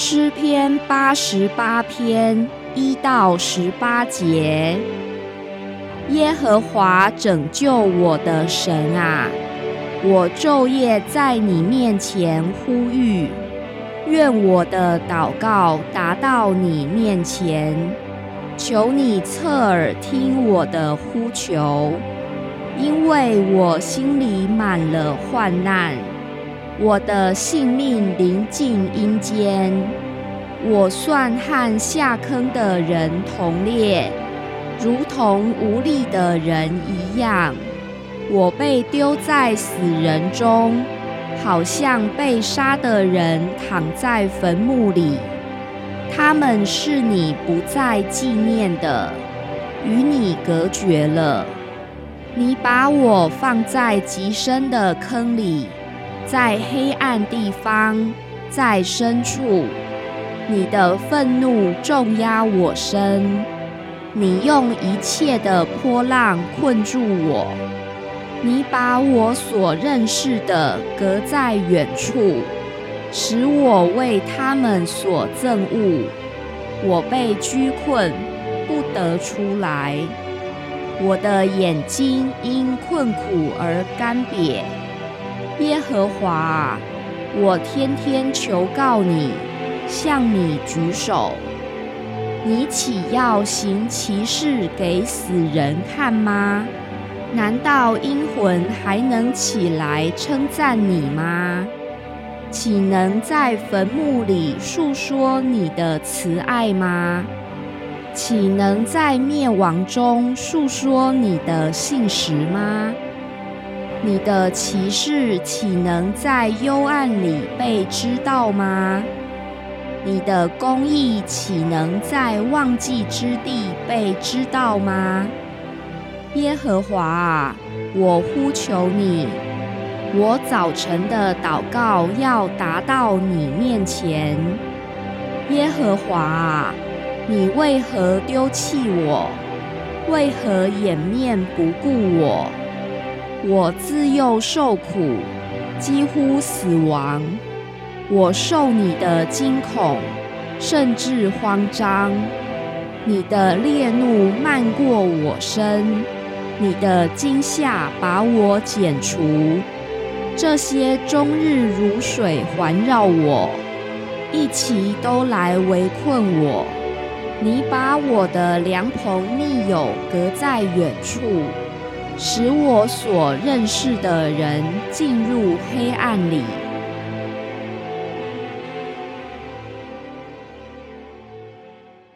诗篇八十八篇一到十八节。耶和华拯救我的神啊，我昼夜在你面前呼吁，愿我的祷告达到你面前，求你侧耳听我的呼求，因为我心里满了患难。我的性命临近阴间，我算和下坑的人同列，如同无力的人一样。我被丢在死人中，好像被杀的人躺在坟墓里。他们是你不再纪念的，与你隔绝了。你把我放在极深的坑里。在黑暗地方，在深处，你的愤怒重压我身，你用一切的波浪困住我，你把我所认识的隔在远处，使我为他们所憎恶。我被拘困，不得出来，我的眼睛因困苦而干瘪。耶和华，我天天求告你，向你举手。你岂要行奇事给死人看吗？难道阴魂还能起来称赞你吗？岂能在坟墓里述说你的慈爱吗？岂能在灭亡中述说你的信实吗？你的骑士岂能在幽暗里被知道吗？你的公义岂能在忘记之地被知道吗？耶和华啊，我呼求你，我早晨的祷告要达到你面前。耶和华啊，你为何丢弃我？为何掩面不顾我？我自幼受苦，几乎死亡。我受你的惊恐，甚至慌张。你的烈怒漫过我身，你的惊吓把我剪除。这些终日如水环绕我，一齐都来围困我。你把我的良朋密友隔在远处。使我所认识的人进入黑暗里。